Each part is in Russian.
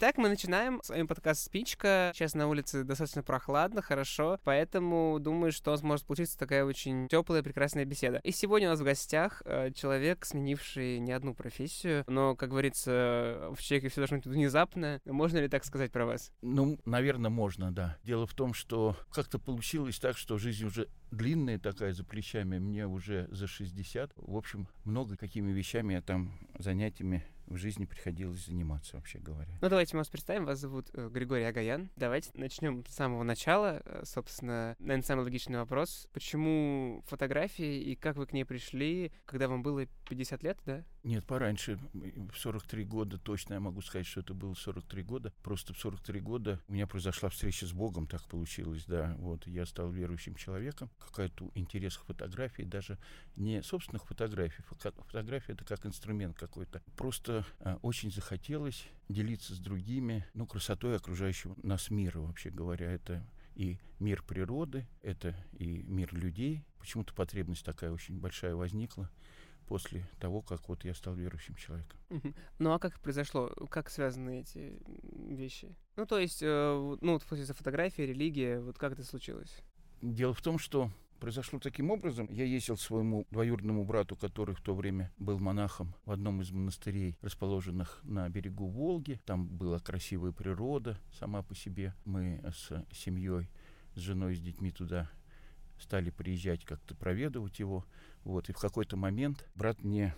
Итак, мы начинаем с вами подкаст «Спичка». Сейчас на улице достаточно прохладно, хорошо, поэтому думаю, что у нас может получиться такая очень теплая, прекрасная беседа. И сегодня у нас в гостях э, человек, сменивший не одну профессию, но, как говорится, в человеке все должно быть внезапно. Можно ли так сказать про вас? Ну, наверное, можно, да. Дело в том, что как-то получилось так, что жизнь уже длинная такая за плечами, мне уже за 60. В общем, много какими вещами я там занятиями в жизни приходилось заниматься, вообще говоря. Ну, давайте мы вас представим. Вас зовут э, Григорий Агаян. Давайте начнем с самого начала. Э, собственно, наверное, самый логичный вопрос. Почему фотографии и как вы к ней пришли, когда вам было 50 лет, да? Нет, пораньше. В 43 года точно я могу сказать, что это было 43 года. Просто в 43 года у меня произошла встреча с Богом, так получилось, да. Вот, я стал верующим человеком. Какой-то интерес к фотографии, даже не собственных фотографий. Фотография — это как инструмент какой-то. Просто а, очень захотелось делиться с другими, ну, красотой окружающего нас мира, вообще говоря. Это и мир природы, это и мир людей. Почему-то потребность такая очень большая возникла после того, как вот я стал верующим человеком. Ну а как произошло? Как связаны эти вещи? Ну то есть, э, ну вот после фотографии, религия, вот как это случилось? Дело в том, что произошло таким образом. Я ездил к своему двоюродному брату, который в то время был монахом в одном из монастырей, расположенных на берегу Волги. Там была красивая природа сама по себе. Мы с семьей, с женой, с детьми туда стали приезжать как-то проведывать его. Вот. И в какой-то момент брат мне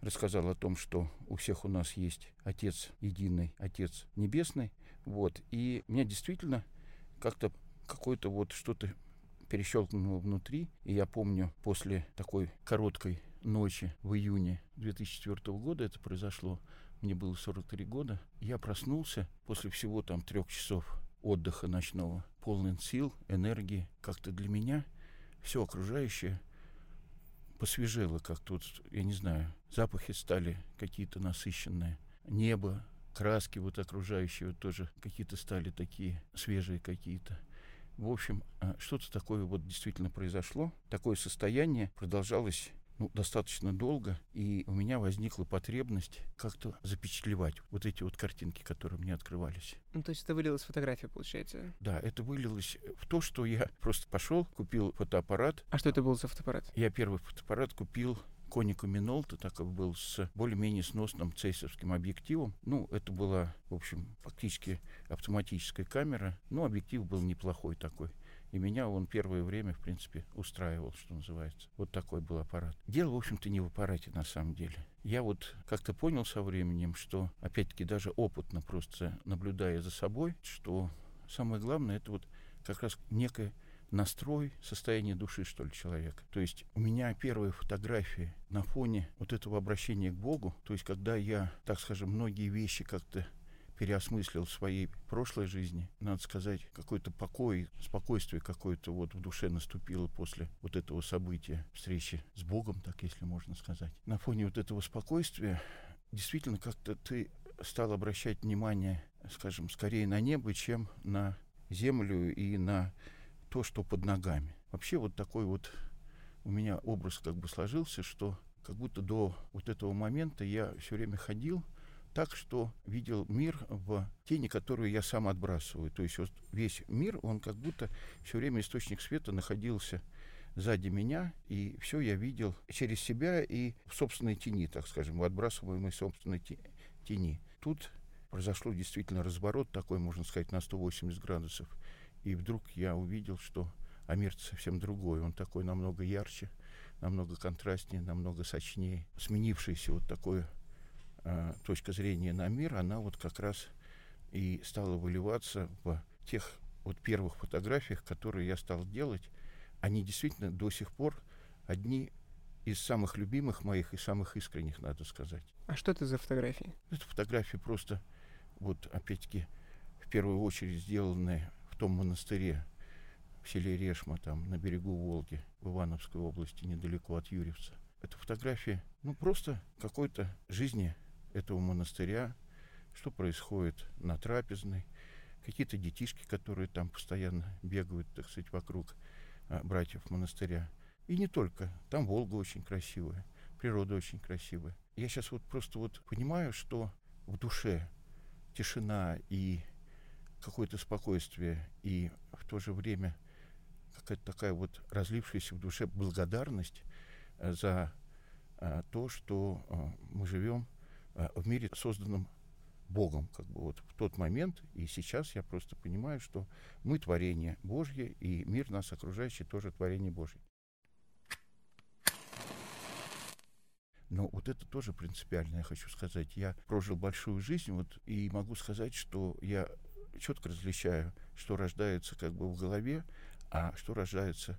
рассказал о том, что у всех у нас есть Отец единый, Отец Небесный. Вот. И меня действительно как-то какое-то вот что-то перещелкнуло внутри. И я помню, после такой короткой ночи в июне 2004 года это произошло, мне было 43 года, я проснулся после всего там трех часов отдыха ночного, полный сил, энергии. Как-то для меня все окружающее посвежело, как тут, я не знаю, запахи стали какие-то насыщенные. Небо, краски вот окружающие тоже какие-то стали такие свежие какие-то. В общем, а, что-то такое вот действительно произошло. Такое состояние продолжалось ну, достаточно долго, и у меня возникла потребность как-то запечатлевать вот эти вот картинки, которые мне открывались. Ну, то есть это вылилось в фотографию, получается? Да, это вылилось в то, что я просто пошел, купил фотоаппарат. А что это был за фотоаппарат? Я первый фотоаппарат купил Конику Минолта, так как был с более-менее сносным цейсовским объективом. Ну, это была, в общем, фактически автоматическая камера, но объектив был неплохой такой. И меня он первое время, в принципе, устраивал, что называется. Вот такой был аппарат. Дело, в общем-то, не в аппарате на самом деле. Я вот как-то понял со временем, что, опять-таки, даже опытно просто наблюдая за собой, что самое главное, это вот как раз некая настрой, состояние души, что ли, человека. То есть у меня первые фотографии на фоне вот этого обращения к Богу, то есть когда я, так скажем, многие вещи как-то переосмыслил в своей прошлой жизни. Надо сказать, какой-то покой, спокойствие какое-то вот в душе наступило после вот этого события, встречи с Богом, так если можно сказать. На фоне вот этого спокойствия действительно как-то ты стал обращать внимание, скажем, скорее на небо, чем на землю и на то, что под ногами. Вообще вот такой вот у меня образ как бы сложился, что как будто до вот этого момента я все время ходил так, что видел мир в тени, которую я сам отбрасываю. То есть вот весь мир, он как будто все время источник света находился сзади меня, и все я видел через себя и в собственной тени, так скажем, в отбрасываемой собственной тени. Тут произошло действительно разворот такой, можно сказать, на 180 градусов. И вдруг я увидел, что а мир совсем другой. Он такой намного ярче, намного контрастнее, намного сочнее. Сменившаяся вот такое э, точка зрения на мир, она вот как раз и стала выливаться в тех вот первых фотографиях, которые я стал делать. Они действительно до сих пор одни из самых любимых моих и самых искренних, надо сказать. А что это за фотографии? Это фотографии просто, вот опять-таки, в первую очередь сделанные том монастыре в селе Решма, там, на берегу Волги, в Ивановской области, недалеко от Юрьевца. Это фотография, ну, просто какой-то жизни этого монастыря, что происходит на трапезной, какие-то детишки, которые там постоянно бегают, так сказать, вокруг а, братьев монастыря. И не только. Там Волга очень красивая, природа очень красивая. Я сейчас вот просто вот понимаю, что в душе тишина и какое-то спокойствие, и в то же время какая-то такая вот разлившаяся в душе благодарность э, за э, то, что э, мы живем в мире, созданном Богом, как бы вот в тот момент, и сейчас я просто понимаю, что мы творение Божье, и мир нас окружающий тоже творение Божье. Но вот это тоже принципиально, я хочу сказать. Я прожил большую жизнь, вот, и могу сказать, что я четко различаю, что рождается как бы в голове, а что рождается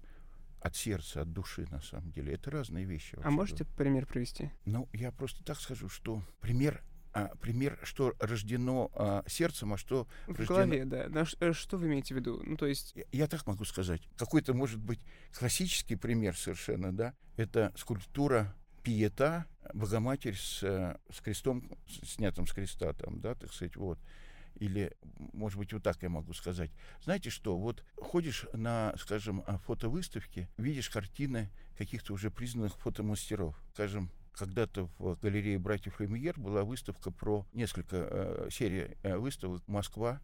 от сердца, от души, на самом деле. Это разные вещи. А можете говоря. пример привести? Ну, я просто так скажу, что пример а, пример, что рождено а, сердцем, а что в рождено... голове, да. да. Что, что вы имеете в виду? Ну, то есть... Я, я так могу сказать. Какой-то, может быть, классический пример совершенно, да, это скульптура Пиета, Богоматерь с, с крестом, снятым с креста, там, да, так сказать, вот. Или, может быть, вот так я могу сказать. Знаете что, вот ходишь на, скажем, а, фотовыставке, видишь картины каких-то уже признанных фотомастеров. Скажем, когда-то в галерее братьев Люмьер была выставка про несколько э, серий э, выставок «Москва»,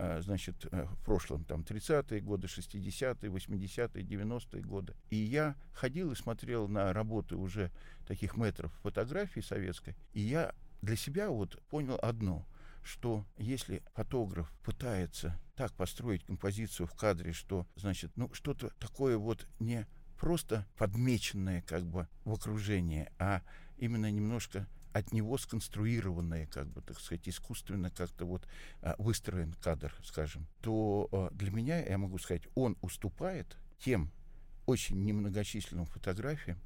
а, значит, э, в прошлом, там, 30-е годы, 60-е, 80-е, 90-е годы. И я ходил и смотрел на работы уже таких метров фотографии советской, и я для себя вот понял одно, что если фотограф пытается так построить композицию в кадре, что, значит, ну, что-то такое вот не просто подмеченное как бы в окружении, а именно немножко от него сконструированное, как бы, так сказать, искусственно как-то вот а, выстроен кадр, скажем, то а, для меня, я могу сказать, он уступает тем очень немногочисленным фотографиям,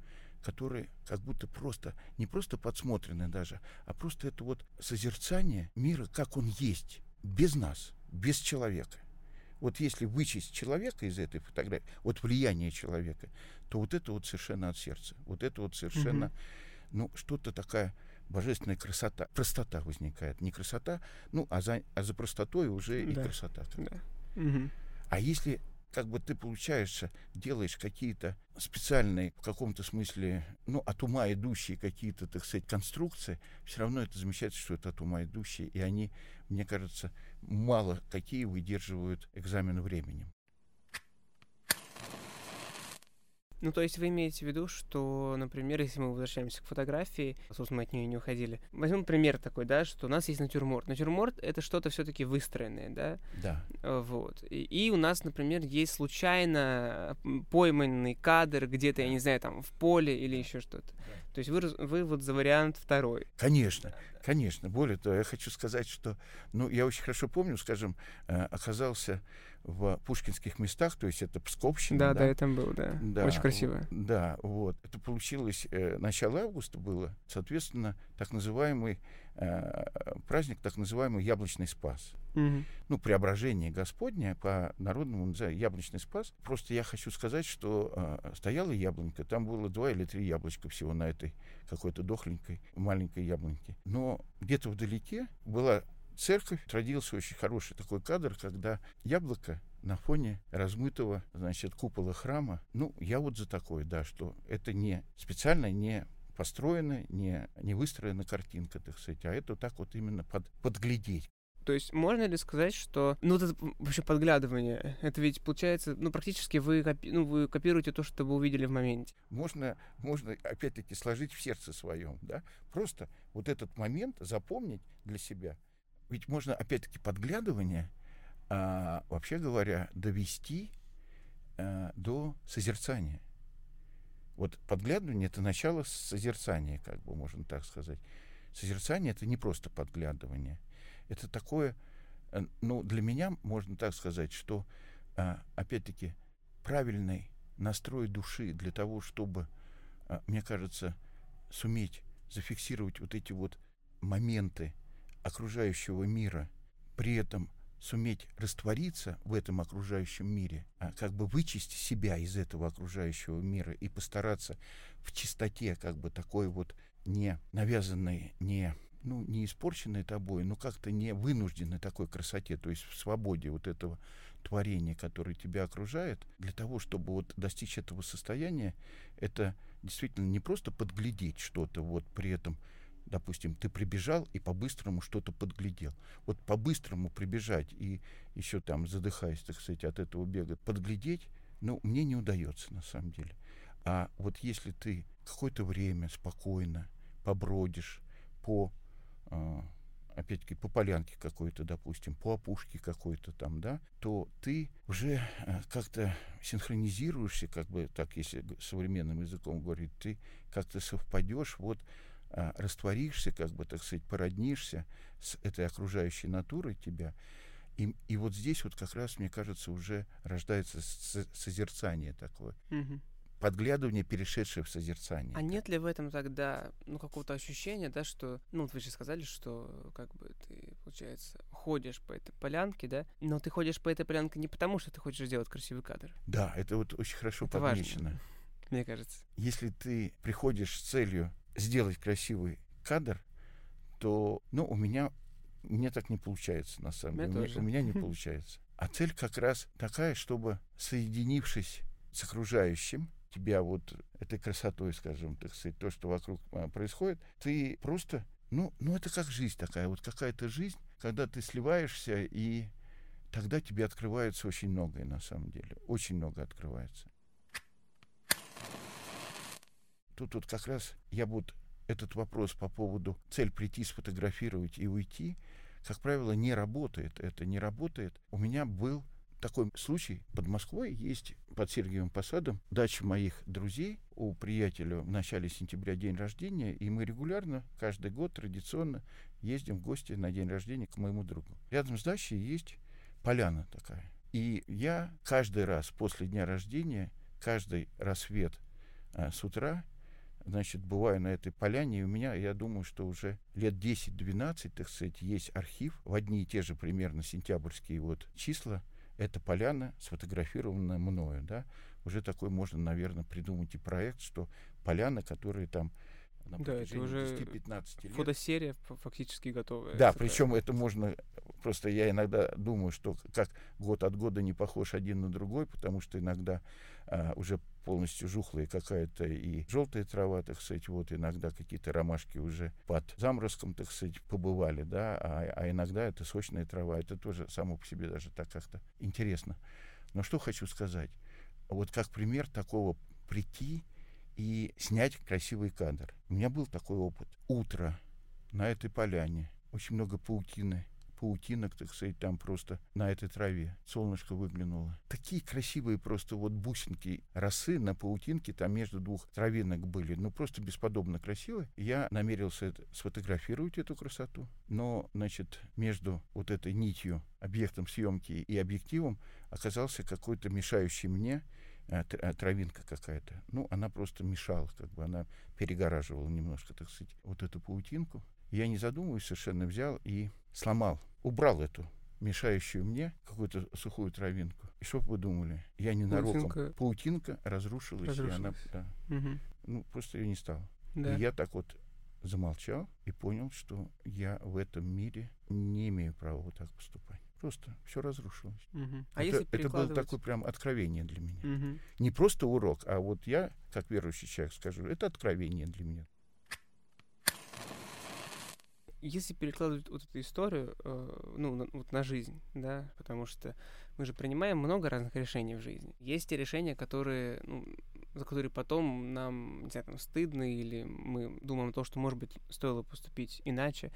которые как будто просто, не просто подсмотрены даже, а просто это вот созерцание мира, как он есть, без нас, без человека. Вот если вычесть человека из этой фотографии, вот влияние человека, то вот это вот совершенно от сердца. Вот это вот совершенно, mm-hmm. ну, что-то такая божественная красота, простота возникает. Не красота, ну, а за, а за простотой уже да. и красота. Да. Угу. А если как бы ты, получаешься, делаешь какие-то специальные, в каком-то смысле, ну, от ума идущие какие-то, так сказать, конструкции, все равно это замечательно, что это от ума идущие, и они, мне кажется, мало какие выдерживают экзамен временем. Ну, то есть вы имеете в виду, что, например, если мы возвращаемся к фотографии, собственно, мы от нее не уходили, возьмем пример такой, да, что у нас есть натюрморт. Натюрморт — это что-то все таки выстроенное, да? Да. Э, вот. И, и у нас, например, есть случайно пойманный кадр где-то, я не знаю, там, в поле или еще что-то. Да. То есть вы, вы вот за вариант второй. Конечно, конечно. Более того, я хочу сказать, что, ну, я очень хорошо помню, скажем, э, оказался в пушкинских местах, то есть это Псковщина. Да, да, да, я там был, да. да. Очень красиво. Да, вот. Это получилось э, начало августа было, соответственно, так называемый э, праздник, так называемый Яблочный Спас. Угу. Ну, преображение Господне по народному называют Яблочный Спас. Просто я хочу сказать, что э, стояла яблонька, там было два или три яблочка всего на этой какой-то дохленькой маленькой яблоньке. Но где-то вдалеке была церковь родился очень хороший такой кадр, когда яблоко на фоне размытого, значит, купола храма. Ну, я вот за такое, да, что это не специально не построена, не, не выстроена картинка, так сказать, а это так вот именно под, подглядеть. То есть можно ли сказать, что, ну, это вообще подглядывание, это ведь получается, ну, практически вы, копи, ну, вы копируете то, что вы увидели в моменте. Можно, можно опять-таки сложить в сердце своем, да, просто вот этот момент запомнить для себя – ведь можно, опять-таки, подглядывание, а, вообще говоря, довести а, до созерцания. Вот подглядывание — это начало созерцания, как бы можно так сказать. Созерцание — это не просто подглядывание. Это такое, э, ну, для меня можно так сказать, что, а, опять-таки, правильный настрой души для того, чтобы, а, мне кажется, суметь зафиксировать вот эти вот моменты окружающего мира, при этом суметь раствориться в этом окружающем мире, а как бы вычесть себя из этого окружающего мира и постараться в чистоте, как бы такой вот не навязанной, не ну, не испорченной тобой, но как-то не вынужденной такой красоте, то есть в свободе вот этого творения, которое тебя окружает, для того, чтобы вот достичь этого состояния, это действительно не просто подглядеть что-то, вот при этом допустим, ты прибежал и по-быстрому что-то подглядел. Вот по-быстрому прибежать и еще там, задыхаясь, так сказать, от этого бега, подглядеть, ну, мне не удается на самом деле. А вот если ты какое-то время спокойно побродишь по, э, опять-таки, по полянке какой-то, допустим, по опушке какой-то там, да, то ты уже э, как-то синхронизируешься, как бы так, если современным языком говорить, ты как-то совпадешь, вот э, растворишься, как бы, так сказать, породнишься с этой окружающей натурой тебя, и, и вот здесь вот как раз, мне кажется, уже рождается созерцание такое. Угу подглядывание, перешедшее в созерцание. А нет ли в этом тогда, ну, какого-то ощущения, да, что, ну, вот вы же сказали, что, как бы, ты, получается, ходишь по этой полянке, да, но ты ходишь по этой полянке не потому, что ты хочешь сделать красивый кадр. Да, это вот очень хорошо это подмечено. Важно, мне кажется. Если ты приходишь с целью сделать красивый кадр, то, ну, у меня, мне так не получается, на самом деле. У меня, у меня не получается. А цель как раз такая, чтобы, соединившись с окружающим, тебя вот этой красотой, скажем, так сказать, то, что вокруг а, происходит, ты просто, ну, ну это как жизнь такая, вот какая-то жизнь, когда ты сливаешься, и тогда тебе открывается очень многое на самом деле, очень много открывается. Тут вот как раз я вот этот вопрос по поводу цель прийти, сфотографировать и уйти, как правило, не работает. Это не работает. У меня был такой случай. Под Москвой есть под Сергиевым Посадом дача моих друзей. У приятеля в начале сентября день рождения, и мы регулярно, каждый год традиционно ездим в гости на день рождения к моему другу. Рядом с дачей есть поляна такая. И я каждый раз после дня рождения, каждый рассвет а, с утра, значит, бываю на этой поляне, и у меня, я думаю, что уже лет 10-12, так сказать, есть архив в одни и те же примерно сентябрьские вот числа, эта поляна сфотографирована мною, да, уже такой можно, наверное, придумать и проект, что поляна, которая там на да, это уже 10-15 лет. Фотосерия фактически готовая. Да, причем это можно, просто я иногда думаю, что как год от года не похож один на другой, потому что иногда а, уже полностью жухлая какая-то и желтая трава, так сказать, вот иногда какие-то ромашки уже под заморозком, так сказать, побывали, да, а, а иногда это сочная трава, это тоже само по себе даже так как-то интересно. Но что хочу сказать, вот как пример такого прийти и снять красивый кадр. У меня был такой опыт. Утро на этой поляне, очень много паутины, паутинок, так сказать, там просто на этой траве. Солнышко выглянуло. Такие красивые просто вот бусинки росы на паутинке там между двух травинок были. Ну, просто бесподобно красивые. Я намерился это, сфотографировать эту красоту. Но, значит, между вот этой нитью, объектом съемки и объективом оказался какой-то мешающий мне э, э, травинка какая-то. Ну, она просто мешала, как бы она перегораживала немножко, так сказать, вот эту паутинку. Я не задумываясь совершенно взял и сломал убрал эту мешающую мне какую-то сухую травинку. И что вы думали? Я не нароком. Паутинка, Паутинка разрушилась, разрушилась. и она... Да, угу. Ну, просто ее не стало. Да. И я так вот замолчал и понял, что я в этом мире не имею права вот так поступать. Просто все разрушилось. Угу. А это, если это было такое прям откровение для меня. Угу. Не просто урок, а вот я, как верующий человек, скажу, это откровение для меня. Если перекладывать вот эту историю, э, ну, на, вот на жизнь, да, потому что мы же принимаем много разных решений в жизни. Есть те решения, которые, ну, за которые потом нам, не знаю, там, стыдно, или мы думаем о том, что, может быть, стоило поступить иначе.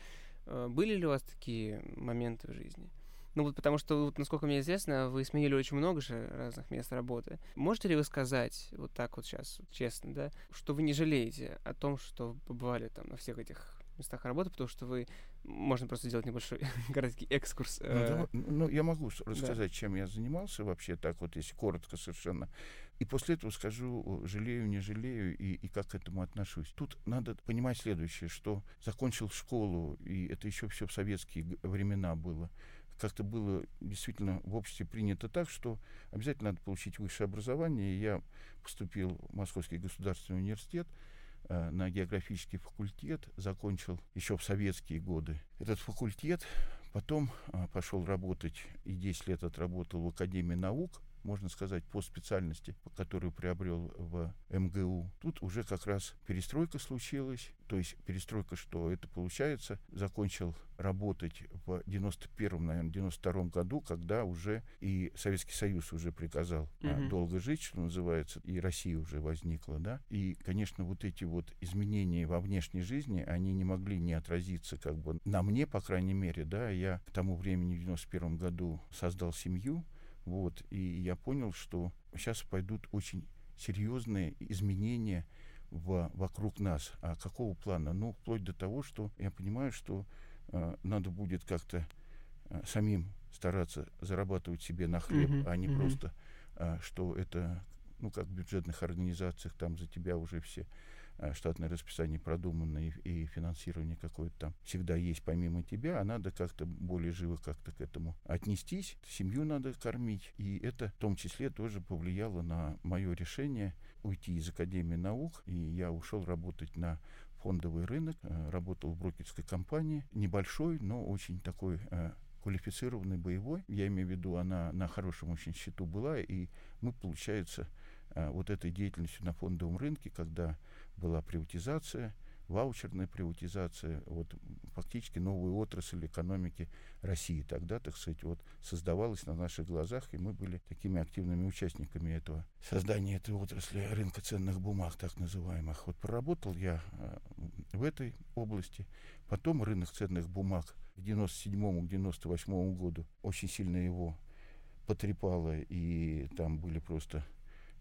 Э, были ли у вас такие моменты в жизни? Ну вот потому что, вот, насколько мне известно, вы сменили очень много же разных мест работы. Можете ли вы сказать, вот так вот сейчас, честно, да, что вы не жалеете о том, что побывали там на всех этих местах работы, потому что вы... Можно просто сделать небольшой короткий экскурс. Ну, да, ну, я могу рассказать, да. чем я занимался вообще, так вот, если коротко совершенно. И после этого скажу, жалею, не жалею, и, и как к этому отношусь. Тут надо понимать следующее, что закончил школу, и это еще все в советские времена было, как-то было действительно в обществе принято так, что обязательно надо получить высшее образование. Я поступил в Московский государственный университет, Э, на географический факультет, закончил еще в советские годы. Этот факультет, потом э, пошел работать и 10 лет отработал в Академии наук можно сказать, по специальности, которую приобрел в МГУ. Тут уже как раз перестройка случилась, то есть перестройка, что это получается, закончил работать в 91-м, наверное, 92-м году, когда уже и Советский Союз уже приказал mm-hmm. долго жить, что называется, и Россия уже возникла, да, и, конечно, вот эти вот изменения во внешней жизни, они не могли не отразиться как бы на мне, по крайней мере, да, я к тому времени в 91 году создал семью, вот, и я понял, что сейчас пойдут очень серьезные изменения в, вокруг нас. А какого плана? Ну, вплоть до того, что я понимаю, что э, надо будет как-то э, самим стараться зарабатывать себе на хлеб, uh-huh, а не uh-huh. просто, э, что это, ну, как в бюджетных организациях, там за тебя уже все штатное расписание продумано и, и финансирование какое-то там всегда есть помимо тебя, а надо как-то более живо как-то к этому отнестись, семью надо кормить. И это в том числе тоже повлияло на мое решение уйти из Академии наук, и я ушел работать на фондовый рынок, э, работал в брокерской компании, небольшой, но очень такой э, квалифицированный боевой. Я имею в виду, она на хорошем очень счету была, и мы, получается, вот этой деятельностью на фондовом рынке, когда была приватизация, ваучерная приватизация, вот фактически новую отрасль экономики России тогда, так сказать, вот создавалась на наших глазах, и мы были такими активными участниками этого создания этой отрасли рынка ценных бумаг, так называемых. Вот проработал я э, в этой области, потом рынок ценных бумаг к 97 к 98 году очень сильно его потрепало, и там были просто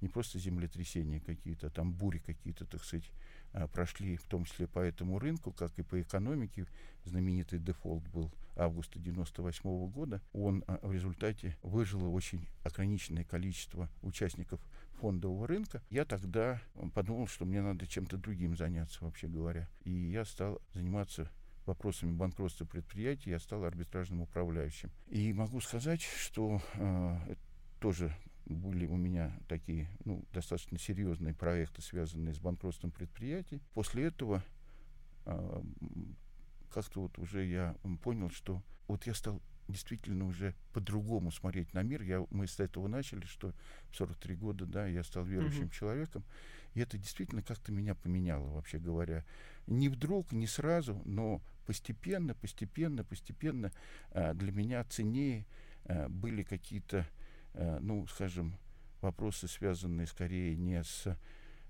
не просто землетрясения какие-то, а там бури какие-то, так сказать, а, прошли, в том числе по этому рынку, как и по экономике. Знаменитый дефолт был августа 98 -го года. Он а, в результате выжило очень ограниченное количество участников фондового рынка. Я тогда подумал, что мне надо чем-то другим заняться, вообще говоря. И я стал заниматься вопросами банкротства предприятий, я стал арбитражным управляющим. И могу сказать, что э, тоже были у меня такие ну, достаточно серьезные проекты, связанные с банкротством предприятий. После этого э, как-то вот уже я понял, что вот я стал действительно уже по-другому смотреть на мир. Я, мы с этого начали, что в 43 года, да, я стал верующим uh-huh. человеком. И это действительно как-то меня поменяло, вообще говоря. Не вдруг, не сразу, но постепенно, постепенно, постепенно э, для меня ценнее э, были какие-то Э, ну, скажем, вопросы, связанные скорее не с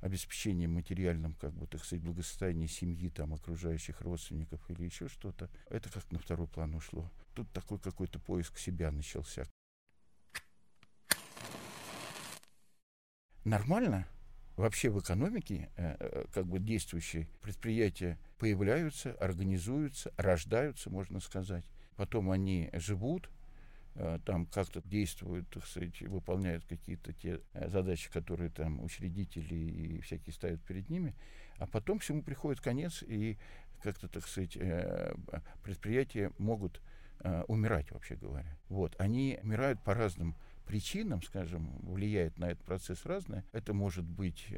обеспечением материальным, как бы, так сказать, благосостояния семьи, там, окружающих родственников или еще что-то, это как на второй план ушло. Тут такой какой-то поиск себя начался. Нормально вообще в экономике э, э, как бы действующие предприятия появляются, организуются, рождаются, можно сказать. Потом они живут, Э, там как-то действуют, так сказать, выполняют какие-то те э, задачи, которые там учредители и всякие ставят перед ними, а потом всему приходит конец, и как-то, так сказать, э, предприятия могут умирать, вообще говоря. Вот. Они умирают по разным причинам, скажем, влияет на этот процесс разное. Это может быть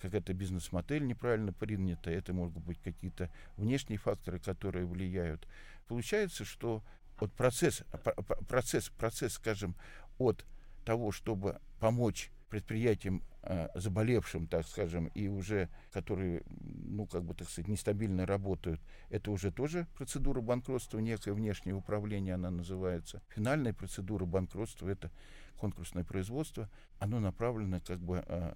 какая-то бизнес-модель неправильно принята, это могут быть какие-то внешние факторы, которые влияют. Получается, что вот процесс, процесс, процесс, скажем, от того, чтобы помочь предприятиям э, заболевшим, так скажем, и уже которые, ну, как бы, так сказать, нестабильно работают, это уже тоже процедура банкротства, некое внешнее управление она называется. Финальная процедура банкротства — это конкурсное производство, оно направлено как бы э,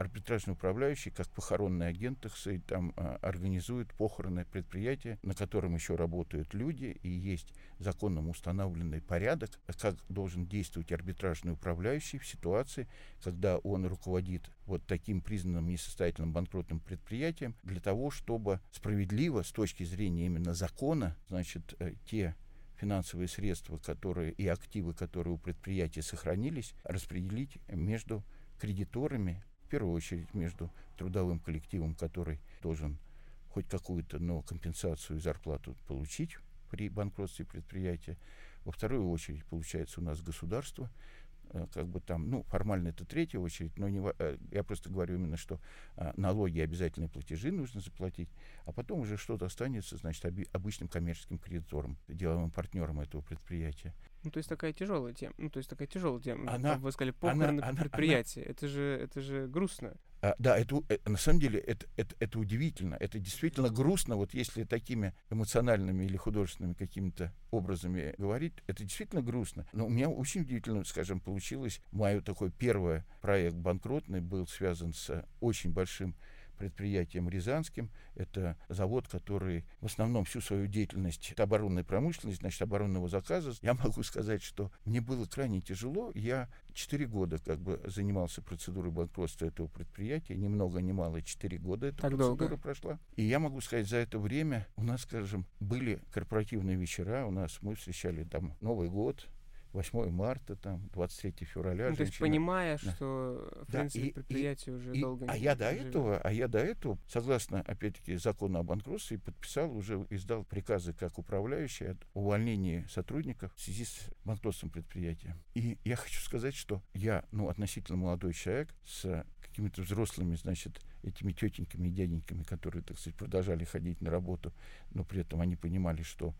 арбитражный управляющий, как похоронный агент, так сказать, там а, организует похороны предприятия, на котором еще работают люди, и есть законом установленный порядок, как должен действовать арбитражный управляющий в ситуации, когда он руководит вот таким признанным несостоятельным банкротным предприятием, для того, чтобы справедливо с точки зрения именно закона, значит, э, те финансовые средства, которые и активы, которые у предприятия сохранились, распределить между кредиторами первую очередь между трудовым коллективом, который должен хоть какую-то, но компенсацию и зарплату получить при банкротстве предприятия. Во вторую очередь, получается, у нас государство, э, как бы там, ну, формально это третья очередь, но не, э, я просто говорю именно, что а, налоги, обязательные платежи нужно заплатить, а потом уже что-то останется, значит, обычным коммерческим кредитором, деловым партнером этого предприятия. Ну, то есть такая тяжелая тема. Ну, то есть такая тяжелая тема. Она, Вы сказали, похороны она, предприятия. Она, это же, это же грустно. А, да, это, это на самом деле это, это, это удивительно. Это действительно грустно, вот если такими эмоциональными или художественными какими-то образами говорить, это действительно грустно. Но у меня очень удивительно, скажем, получилось. Мой такой первый проект банкротный был связан с очень большим предприятием Рязанским. Это завод, который в основном всю свою деятельность, это оборонная промышленность, значит, оборонного заказа. Я могу сказать, что мне было крайне тяжело. Я четыре года как бы занимался процедурой банкротства этого предприятия. Ни много, ни мало, четыре года эта так процедура долго. прошла. И я могу сказать, за это время у нас, скажем, были корпоративные вечера, у нас мы встречали там Новый год, 8 марта, там, 23 февраля. Ну, то есть понимая, да. что, в да, принципе, и, предприятие и, уже и, долго а не я до живет. этого, А я до этого, согласно, опять-таки, закону об банкротстве, подписал, уже издал приказы как управляющий от увольнения сотрудников в связи с банкротством предприятия. И я хочу сказать, что я, ну, относительно молодой человек с какими-то взрослыми, значит, этими тетеньками и дяденьками, которые, так сказать, продолжали ходить на работу, но при этом они понимали, что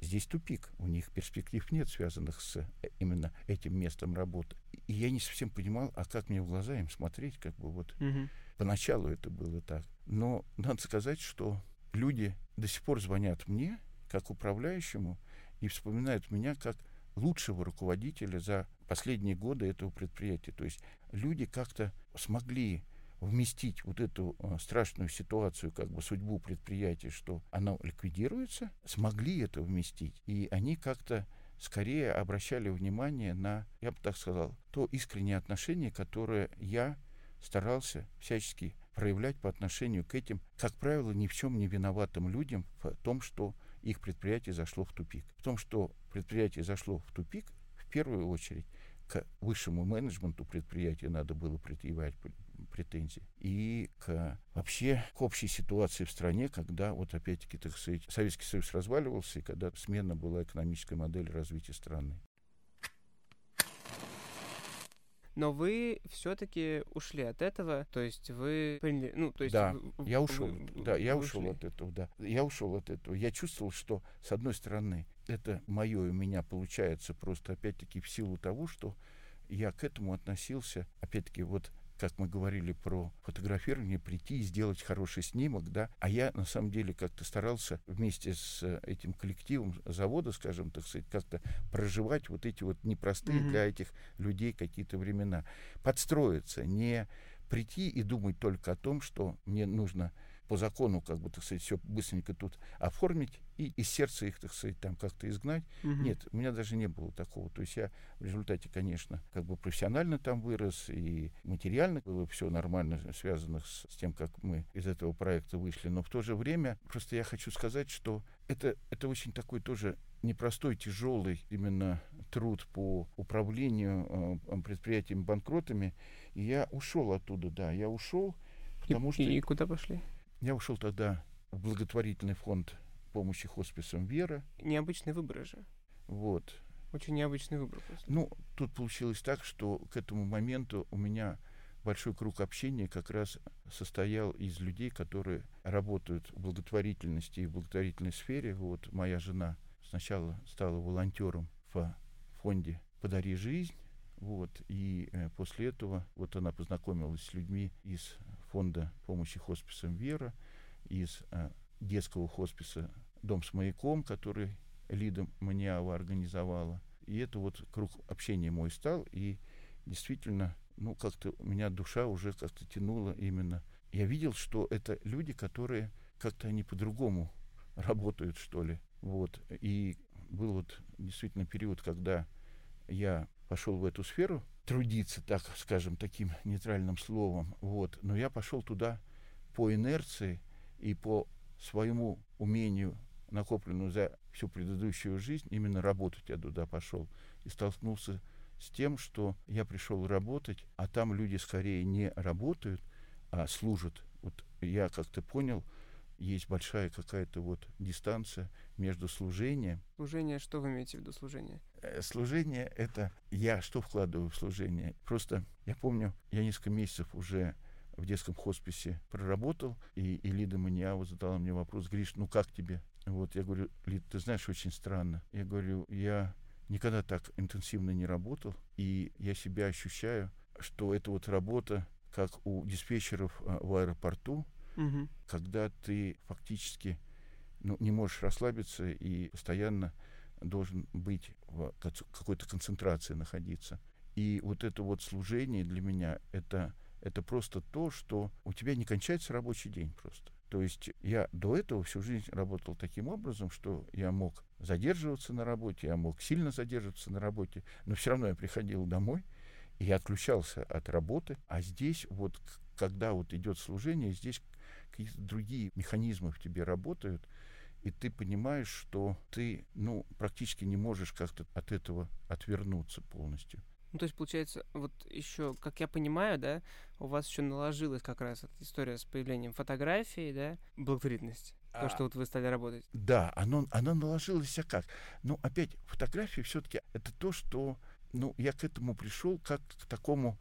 здесь тупик, у них перспектив нет, связанных с э, именно этим местом работы. И я не совсем понимал, а как мне в глаза им смотреть, как бы вот. Угу. Поначалу это было так. Но надо сказать, что люди до сих пор звонят мне, как управляющему, и вспоминают меня как лучшего руководителя за последние годы этого предприятия. То есть люди как-то смогли вместить вот эту э, страшную ситуацию, как бы судьбу предприятия, что оно ликвидируется, смогли это вместить. И они как-то скорее обращали внимание на, я бы так сказал, то искреннее отношение, которое я старался всячески проявлять по отношению к этим, как правило, ни в чем не виноватым людям в том, что их предприятие зашло в тупик. В том, что предприятие зашло в тупик, в первую очередь, к высшему менеджменту предприятия надо было предъявлять претензий. И к, вообще к общей ситуации в стране, когда, вот опять-таки, так сказать, Советский Союз разваливался, и когда смена была экономической модели развития страны. но вы все-таки ушли от этого, то есть вы приняли, ну, то есть... Да, вы, я ушел, вы, да, я ушел ушли. от этого, да. Я ушел от этого. Я чувствовал, что, с одной стороны, это мое у меня получается просто, опять-таки, в силу того, что я к этому относился, опять-таки, вот как мы говорили про фотографирование, прийти и сделать хороший снимок, да. А я, на самом деле, как-то старался вместе с э, этим коллективом завода, скажем, так сказать, как-то проживать вот эти вот непростые mm-hmm. для этих людей какие-то времена. Подстроиться, не прийти и думать только о том, что мне нужно по закону, как бы, так сказать, все быстренько тут оформить и из сердца их, так сказать, там как-то изгнать. Угу. Нет, у меня даже не было такого. То есть я в результате, конечно, как бы профессионально там вырос, и материально было все нормально связано с, с тем, как мы из этого проекта вышли. Но в то же время, просто я хочу сказать, что это, это очень такой тоже непростой, тяжелый именно труд по управлению э, предприятиями банкротами. И я ушел оттуда, да, я ушел, потому и, что... И куда пошли? Я ушел тогда в благотворительный фонд помощи хосписам «Вера». Необычный выбор же. Вот. Очень необычный выбор. Просто. Ну, тут получилось так, что к этому моменту у меня большой круг общения как раз состоял из людей, которые работают в благотворительности и в благотворительной сфере. Вот моя жена сначала стала волонтером в фонде «Подари жизнь», вот, и э, после этого вот она познакомилась с людьми из фонда помощи хосписам «Вера», из э, детского хосписа «Дом с маяком», который Лида Маниава организовала. И это вот круг общения мой стал, и действительно, ну, как-то у меня душа уже как-то тянула именно. Я видел, что это люди, которые как-то они по-другому работают, что ли. Вот. И был вот действительно период, когда я пошел в эту сферу, трудиться, так скажем, таким нейтральным словом. Вот. Но я пошел туда по инерции и по своему умению, накопленному за всю предыдущую жизнь, именно работать я туда пошел. И столкнулся с тем, что я пришел работать, а там люди скорее не работают, а служат. Вот я как-то понял, есть большая какая-то вот дистанция между служением. Служение, что вы имеете в виду служение? Э, служение — это я что вкладываю в служение? Просто я помню, я несколько месяцев уже в детском хосписе проработал, и, и Лида Маниава задала мне вопрос, Гриш, ну как тебе? Вот я говорю, Лид, ты знаешь, очень странно. Я говорю, я никогда так интенсивно не работал, и я себя ощущаю, что это вот работа, как у диспетчеров а, в аэропорту, угу. когда ты фактически ну, не можешь расслабиться и постоянно должен быть в какой-то концентрации находиться. И вот это вот служение для меня это, это просто то, что у тебя не кончается рабочий день просто. То есть я до этого всю жизнь работал таким образом, что я мог задерживаться на работе, я мог сильно задерживаться на работе, но все равно я приходил домой, и отключался от работы. А здесь вот, когда вот идет служение, здесь какие-то другие механизмы в тебе работают, и ты понимаешь, что ты, ну, практически не можешь как-то от этого отвернуться полностью. Ну, то есть, получается, вот еще, как я понимаю, да, у вас еще наложилась как раз эта история с появлением фотографии, да, благотворительность. А, то, что вот вы стали работать. Да, оно, оно наложилось а как? Ну, опять, фотографии все-таки это то, что, ну, я к этому пришел как к такому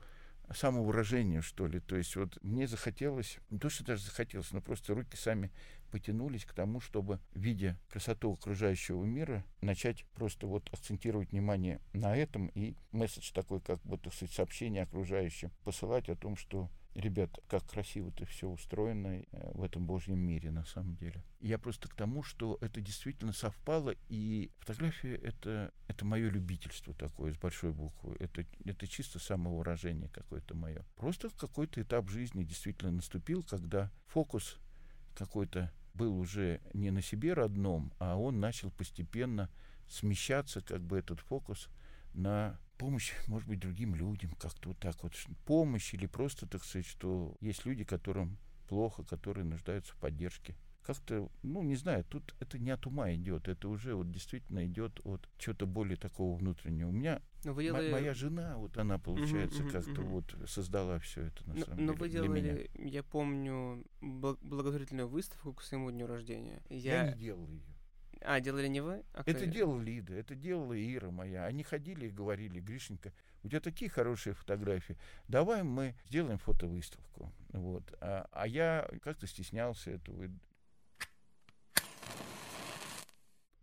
самовыражению, что ли. То есть вот мне захотелось, не то, что даже захотелось, но просто руки сами потянулись к тому, чтобы, видя красоту окружающего мира, начать просто вот акцентировать внимание на этом и месседж такой, как сказать, сообщение окружающим посылать о том, что ребят, как красиво это все устроено э, в этом Божьем мире на самом деле. Я просто к тому, что это действительно совпало, и фотография это, это мое любительство такое с большой буквы. Это, это чисто самовыражение какое-то мое. Просто какой-то этап жизни действительно наступил, когда фокус какой-то был уже не на себе родном, а он начал постепенно смещаться, как бы этот фокус, на помощь, может быть, другим людям, как-то вот так вот. Помощь или просто, так сказать, что есть люди, которым плохо, которые нуждаются в поддержке. Как-то, ну, не знаю, тут это не от ума идет, это уже вот действительно идет от чего-то более такого внутреннего. У меня но вы делали... моя жена, вот она, получается, uh-huh, как-то uh-huh. вот создала все это на но, самом но деле. вы делали, я помню, благотворительную выставку к своему дню рождения. Я, я не делал ее. А, делали не вы? А это делала Лида, это делала Ира моя. Они ходили и говорили, Гришенька, у тебя такие хорошие фотографии, давай мы сделаем фотовыставку. Вот. А, а я как-то стеснялся этого.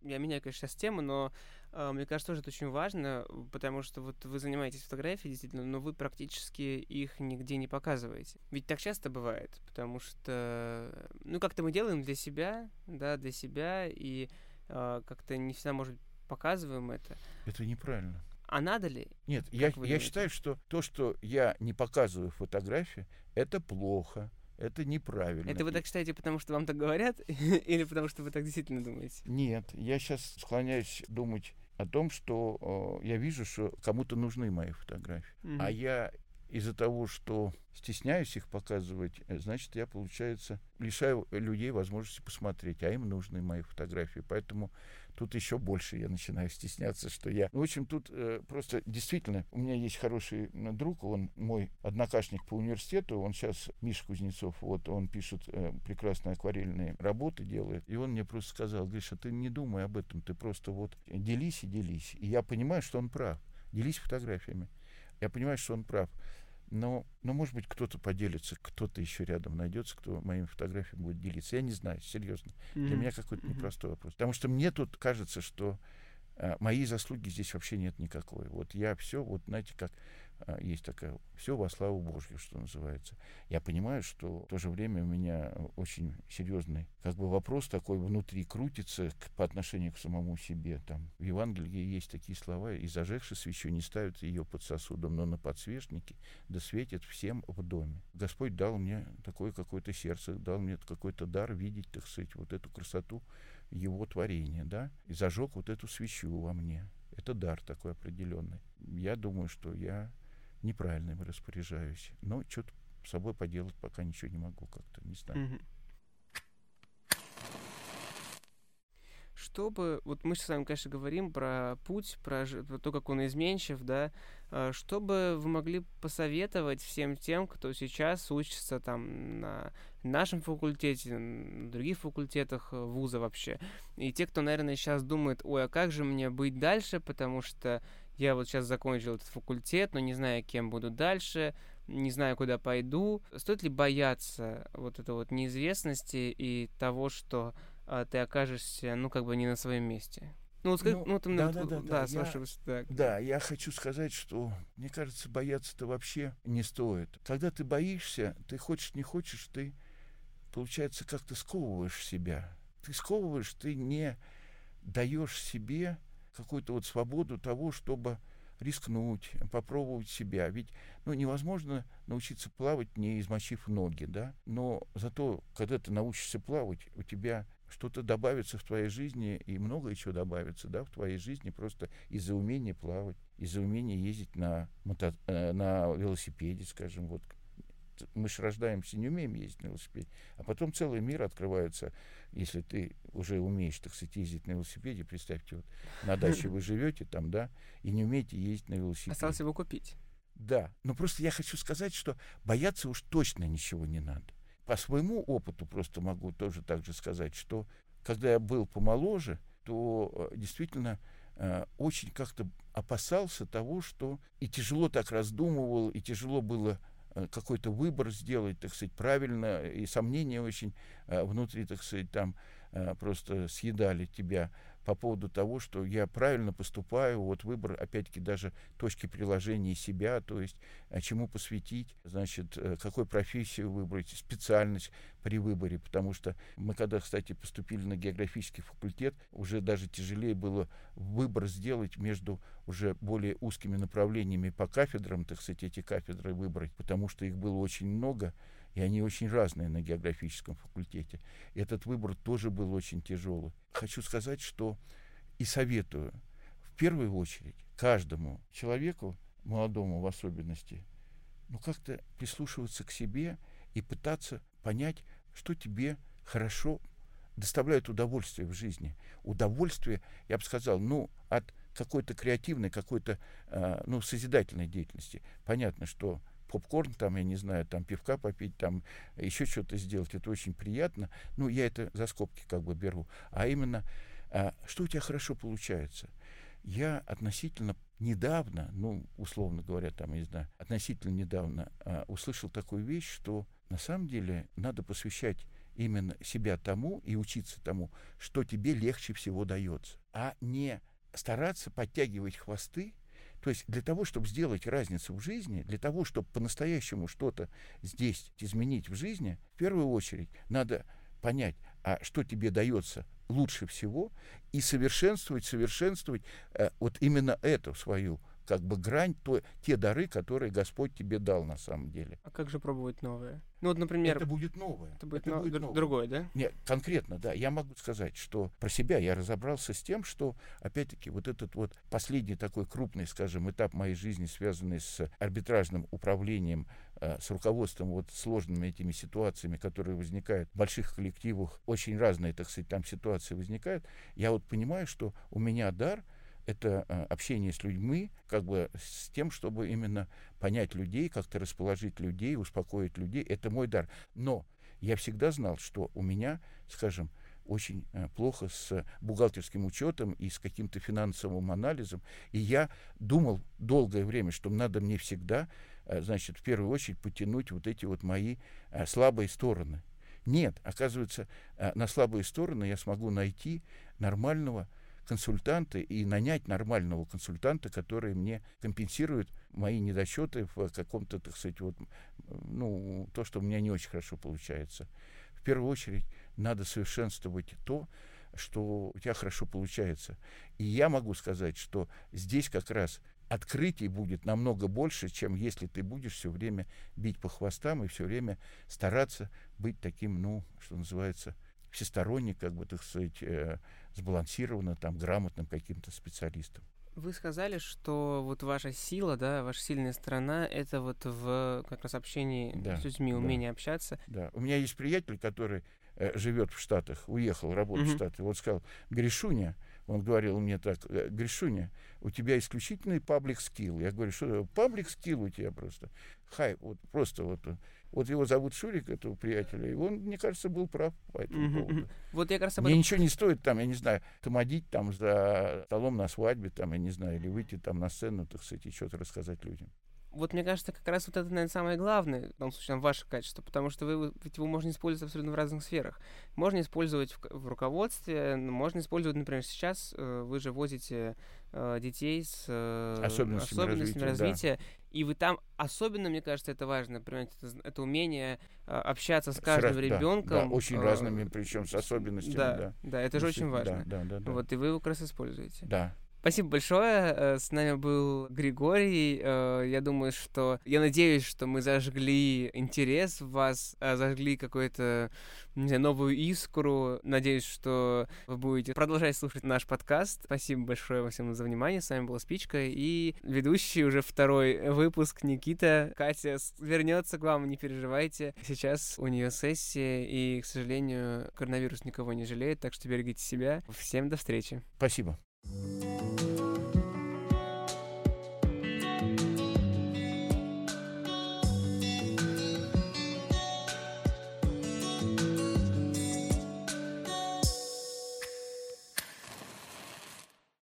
Я меняю, конечно, сейчас тему, но э, мне кажется, тоже это очень важно, потому что вот вы занимаетесь фотографией, действительно, но вы практически их нигде не показываете. Ведь так часто бывает, потому что, ну, как-то мы делаем для себя, да, для себя, и как-то не всегда, может показываем это. Это неправильно. А надо ли? Нет, я, я считаю, что то, что я не показываю фотографии, это плохо это неправильно. Это вы так считаете, потому что вам так говорят, или потому что вы так действительно думаете? Нет, я сейчас склоняюсь думать о том, что э, я вижу, что кому-то нужны мои фотографии. Mm-hmm. А я из-за того, что стесняюсь их показывать, э, значит, я, получается, лишаю людей возможности посмотреть, а им нужны мои фотографии. Поэтому тут еще больше я начинаю стесняться, что я... Ну, в общем, тут э, просто действительно, у меня есть хороший друг, он мой однокашник по университету, он сейчас, Миша Кузнецов, вот, он пишет э, прекрасные акварельные работы, делает, и он мне просто сказал, Гриша, ты не думай об этом, ты просто вот делись и делись. И я понимаю, что он прав. Делись фотографиями. Я понимаю, что он прав. Но, но, может быть, кто-то поделится, кто-то еще рядом найдется, кто моими фотографиями будет делиться. Я не знаю, серьезно. Mm-hmm. Для меня какой-то непростой вопрос. Потому что мне тут кажется, что а, моей заслуги здесь вообще нет никакой. Вот я все, вот знаете, как есть такая, все во славу Божью, что называется. Я понимаю, что в то же время у меня очень серьезный как бы вопрос такой внутри крутится к, по отношению к самому себе. Там в Евангелии есть такие слова, и зажегши свечу не ставят ее под сосудом, но на подсвечнике, да светит всем в доме. Господь дал мне такое какое-то сердце, дал мне какой-то дар видеть, так сказать, вот эту красоту его творения, да, и зажег вот эту свечу во мне. Это дар такой определенный. Я думаю, что я неправильно им распоряжаюсь. Но что-то с собой поделать пока ничего не могу как-то, не знаю. чтобы, вот мы сейчас с вами, конечно, говорим про путь, про, про то, как он изменчив, да, а, что бы вы могли посоветовать всем тем, кто сейчас учится там на нашем факультете, на других факультетах э, вуза вообще, и те, кто, наверное, сейчас думает, ой, а как же мне быть дальше, потому что я вот сейчас закончил этот факультет, но не знаю, кем буду дальше, не знаю, куда пойду. Стоит ли бояться вот этой вот неизвестности и того, что а, ты окажешься, ну, как бы не на своем месте? Ну, вот, ну, ну там, да, да, да, да, да, я, так. да, я хочу сказать, что, мне кажется, бояться-то вообще не стоит. Когда ты боишься, ты хочешь, не хочешь, ты, получается, как-то сковываешь себя. Ты сковываешь, ты не даешь себе какую-то вот свободу того, чтобы рискнуть, попробовать себя. Ведь ну, невозможно научиться плавать, не измочив ноги, да? Но зато, когда ты научишься плавать, у тебя что-то добавится в твоей жизни, и многое чего добавится, да, в твоей жизни просто из-за умения плавать, из-за умения ездить на, мото... Э, на велосипеде, скажем, вот мы же рождаемся, не умеем ездить на велосипеде, а потом целый мир открывается, если ты уже умеешь, так сказать, ездить на велосипеде, представьте, вот на даче вы живете там, да, и не умеете ездить на велосипеде. Осталось его купить. Да, но просто я хочу сказать, что бояться уж точно ничего не надо. По своему опыту просто могу тоже так же сказать, что когда я был помоложе, то э, действительно э, очень как-то опасался того, что и тяжело так раздумывал, и тяжело было какой-то выбор сделать, так сказать, правильно, и сомнения очень э, внутри, так сказать, там э, просто съедали тебя по поводу того, что я правильно поступаю, вот выбор, опять-таки, даже точки приложения себя, то есть а чему посвятить, значит, э, какой профессию выбрать, специальность при выборе, потому что мы, когда, кстати, поступили на географический факультет, уже даже тяжелее было выбор сделать между уже более узкими направлениями по кафедрам, так сказать, эти кафедры выбрать, потому что их было очень много, и они очень разные на географическом факультете. Этот выбор тоже был очень тяжелый. Хочу сказать, что и советую в первую очередь каждому человеку, молодому в особенности, ну как-то прислушиваться к себе и пытаться понять, что тебе хорошо доставляет удовольствие в жизни. Удовольствие, я бы сказал, ну, от какой-то креативной, какой-то, э, ну, созидательной деятельности. Понятно, что попкорн, там, я не знаю, там пивка попить, там еще что-то сделать, это очень приятно. Ну, я это за скобки как бы беру. А именно, а, что у тебя хорошо получается? Я относительно недавно, ну, условно говоря, там, я не знаю, относительно недавно а, услышал такую вещь, что на самом деле надо посвящать именно себя тому и учиться тому, что тебе легче всего дается, а не стараться подтягивать хвосты то есть для того, чтобы сделать разницу в жизни, для того, чтобы по-настоящему что-то здесь изменить в жизни, в первую очередь надо понять, а что тебе дается лучше всего, и совершенствовать, совершенствовать э, вот именно эту свою как бы грань, то, те дары, которые Господь тебе дал на самом деле. А как же пробовать новое? Ну вот, например... Это будет новое. Это будет, это но... будет новое. другое, да? Нет, конкретно, да. Я могу сказать, что про себя я разобрался с тем, что, опять-таки, вот этот вот последний такой крупный, скажем, этап моей жизни, связанный с арбитражным управлением э, с руководством вот сложными этими ситуациями, которые возникают в больших коллективах, очень разные, так сказать, там ситуации возникают, я вот понимаю, что у меня дар — это а, общение с людьми, как бы с тем, чтобы именно понять людей, как-то расположить людей, успокоить людей. Это мой дар. Но я всегда знал, что у меня, скажем, очень э, плохо с бухгалтерским учетом и с каким-то финансовым анализом. И я думал долгое время, что надо мне всегда, э, значит, в первую очередь потянуть вот эти вот мои э, слабые стороны. Нет, оказывается, на слабые стороны я смогу найти нормального консультанты и нанять нормального консультанта, который мне компенсирует мои недочеты в каком-то, так сказать, вот, ну, то, что у меня не очень хорошо получается. В первую очередь надо совершенствовать то, что у тебя хорошо получается. И я могу сказать, что здесь как раз открытий будет намного больше, чем если ты будешь все время бить по хвостам и все время стараться быть таким, ну, что называется, всесторонне, как бы, так сказать, э, сбалансированно, там, грамотным каким-то специалистом. Вы сказали, что вот ваша сила, да, ваша сильная сторона, это вот в как раз общении да, с людьми, умение да, общаться. Да, у меня есть приятель, который э, живет в Штатах, уехал работать mm-hmm. в Штаты, вот сказал, Гришуня, он говорил мне так, «Э, Гришуня, у тебя исключительный паблик скилл. Я говорю, что паблик скилл у тебя просто. Хай, вот просто вот. Вот его зовут Шурик, этого приятеля, и он, мне кажется, был прав по этому поводу. Вот я как раз об Мне ничего не стоит там, я не знаю, томодить там за столом на свадьбе, там, я не знаю, или выйти там на сцену, так сказать, и что-то рассказать людям вот мне кажется, как раз вот это, наверное, самое главное, в том случае, ваше качество, потому что вы, ведь его можно использовать абсолютно в разных сферах. Можно использовать в, в руководстве, можно использовать, например, сейчас э, вы же возите э, детей с э, особенностями, особенностями развития, развития да. и вы там, особенно, мне кажется, это важно, например, это, это умение э, общаться с каждым с, ребенком. Да, да, очень э, разными, причем с особенностями. Да, да, да это же очень важно. Да, да, да, вот, и вы его как раз используете. Да. Спасибо большое. Э, с нами был Григорий. Э, я думаю, что... Я надеюсь, что мы зажгли интерес в вас, э, зажгли какую-то, новую искру. Надеюсь, что вы будете продолжать слушать наш подкаст. Спасибо большое всем за внимание. С вами была Спичка и ведущий уже второй выпуск Никита. Катя вернется к вам, не переживайте. Сейчас у нее сессия, и, к сожалению, коронавирус никого не жалеет, так что берегите себя. Всем до встречи. Спасибо. Música